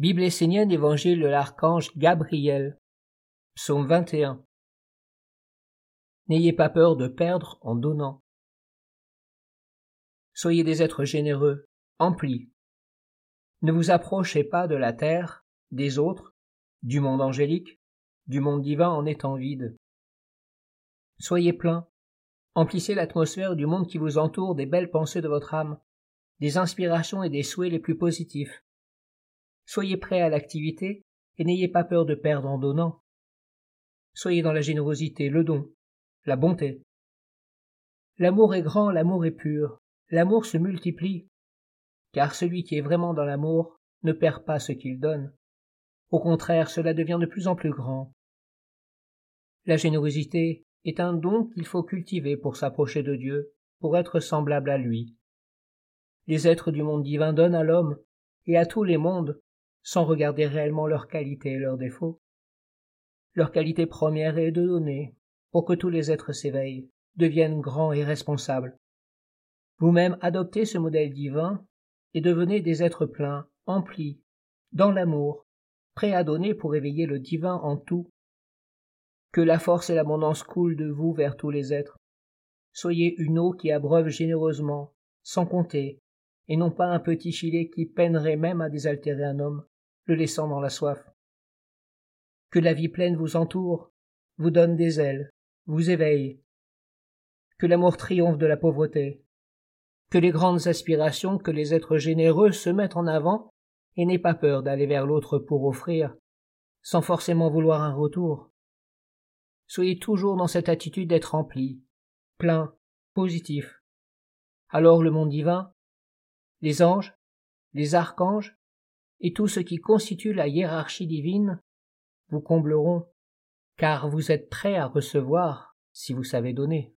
Bible essénienne, évangile de l'archange Gabriel. Psaume 21. N'ayez pas peur de perdre en donnant. Soyez des êtres généreux, emplis. Ne vous approchez pas de la terre, des autres, du monde angélique, du monde divin en étant vide. Soyez pleins, emplissez l'atmosphère du monde qui vous entoure des belles pensées de votre âme, des inspirations et des souhaits les plus positifs. Soyez prêts à l'activité et n'ayez pas peur de perdre en donnant. Soyez dans la générosité, le don, la bonté. L'amour est grand, l'amour est pur, l'amour se multiplie, car celui qui est vraiment dans l'amour ne perd pas ce qu'il donne. Au contraire, cela devient de plus en plus grand. La générosité est un don qu'il faut cultiver pour s'approcher de Dieu, pour être semblable à lui. Les êtres du monde divin donnent à l'homme et à tous les mondes sans regarder réellement leurs qualités et leurs défauts. Leur qualité première est de donner, pour que tous les êtres s'éveillent, deviennent grands et responsables. Vous-même adoptez ce modèle divin et devenez des êtres pleins, emplis, dans l'amour, prêts à donner pour éveiller le divin en tout. Que la force et l'abondance coulent de vous vers tous les êtres. Soyez une eau qui abreuve généreusement, sans compter, et non pas un petit filet qui peinerait même à désaltérer un homme laissant dans la soif. Que la vie pleine vous entoure, vous donne des ailes, vous éveille. Que l'amour triomphe de la pauvreté. Que les grandes aspirations, que les êtres généreux se mettent en avant et n'aient pas peur d'aller vers l'autre pour offrir, sans forcément vouloir un retour. Soyez toujours dans cette attitude d'être rempli, plein, positif. Alors le monde divin, les anges, les archanges, et tout ce qui constitue la hiérarchie divine vous combleront, car vous êtes prêts à recevoir si vous savez donner.